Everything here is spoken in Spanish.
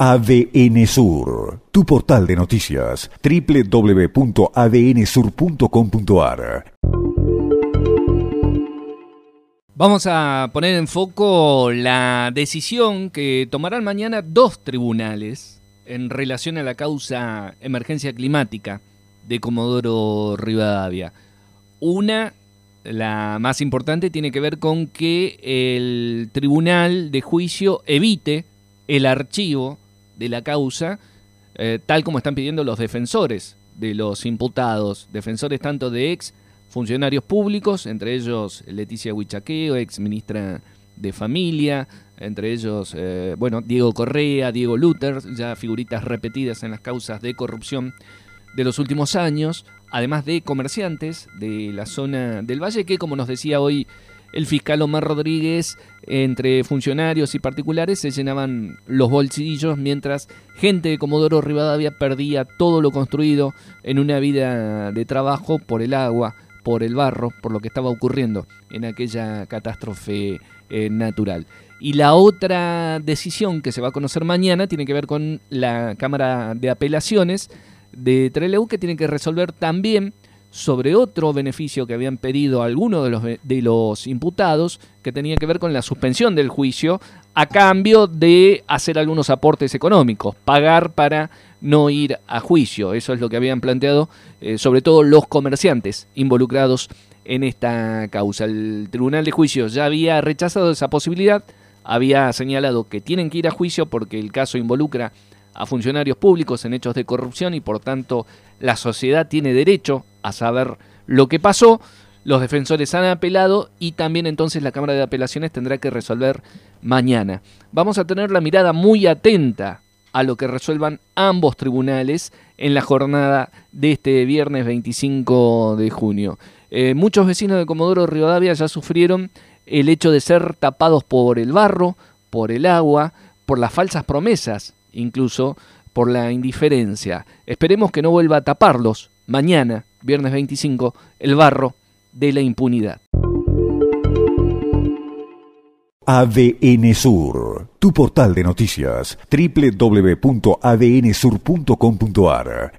ADN Sur, tu portal de noticias, www.adnsur.com.ar. Vamos a poner en foco la decisión que tomarán mañana dos tribunales en relación a la causa emergencia climática de Comodoro Rivadavia. Una, la más importante, tiene que ver con que el tribunal de juicio evite el archivo de la causa, eh, tal como están pidiendo los defensores de los imputados, defensores tanto de ex funcionarios públicos, entre ellos Leticia Huichaqueo, ex ministra de Familia, entre ellos, eh, bueno, Diego Correa, Diego Luther, ya figuritas repetidas en las causas de corrupción de los últimos años, además de comerciantes de la zona del Valle, que como nos decía hoy el fiscal Omar Rodríguez, entre funcionarios y particulares, se llenaban los bolsillos mientras gente de Comodoro Rivadavia perdía todo lo construido en una vida de trabajo por el agua, por el barro, por lo que estaba ocurriendo en aquella catástrofe eh, natural. Y la otra decisión que se va a conocer mañana tiene que ver con la Cámara de Apelaciones de Trelew, que tiene que resolver también sobre otro beneficio que habían pedido algunos de los, de los imputados, que tenía que ver con la suspensión del juicio, a cambio de hacer algunos aportes económicos, pagar para no ir a juicio. Eso es lo que habían planteado, eh, sobre todo los comerciantes involucrados en esta causa. El Tribunal de Juicio ya había rechazado esa posibilidad, había señalado que tienen que ir a juicio porque el caso involucra a funcionarios públicos en hechos de corrupción y por tanto la sociedad tiene derecho a saber lo que pasó. Los defensores han apelado y también entonces la Cámara de Apelaciones tendrá que resolver mañana. Vamos a tener la mirada muy atenta a lo que resuelvan ambos tribunales en la jornada de este viernes 25 de junio. Eh, muchos vecinos de Comodoro Rivadavia ya sufrieron el hecho de ser tapados por el barro, por el agua, por las falsas promesas, incluso por la indiferencia. Esperemos que no vuelva a taparlos mañana, viernes 25, el barro de la impunidad. ADN Sur, tu portal de noticias, www.adnsur.com.ar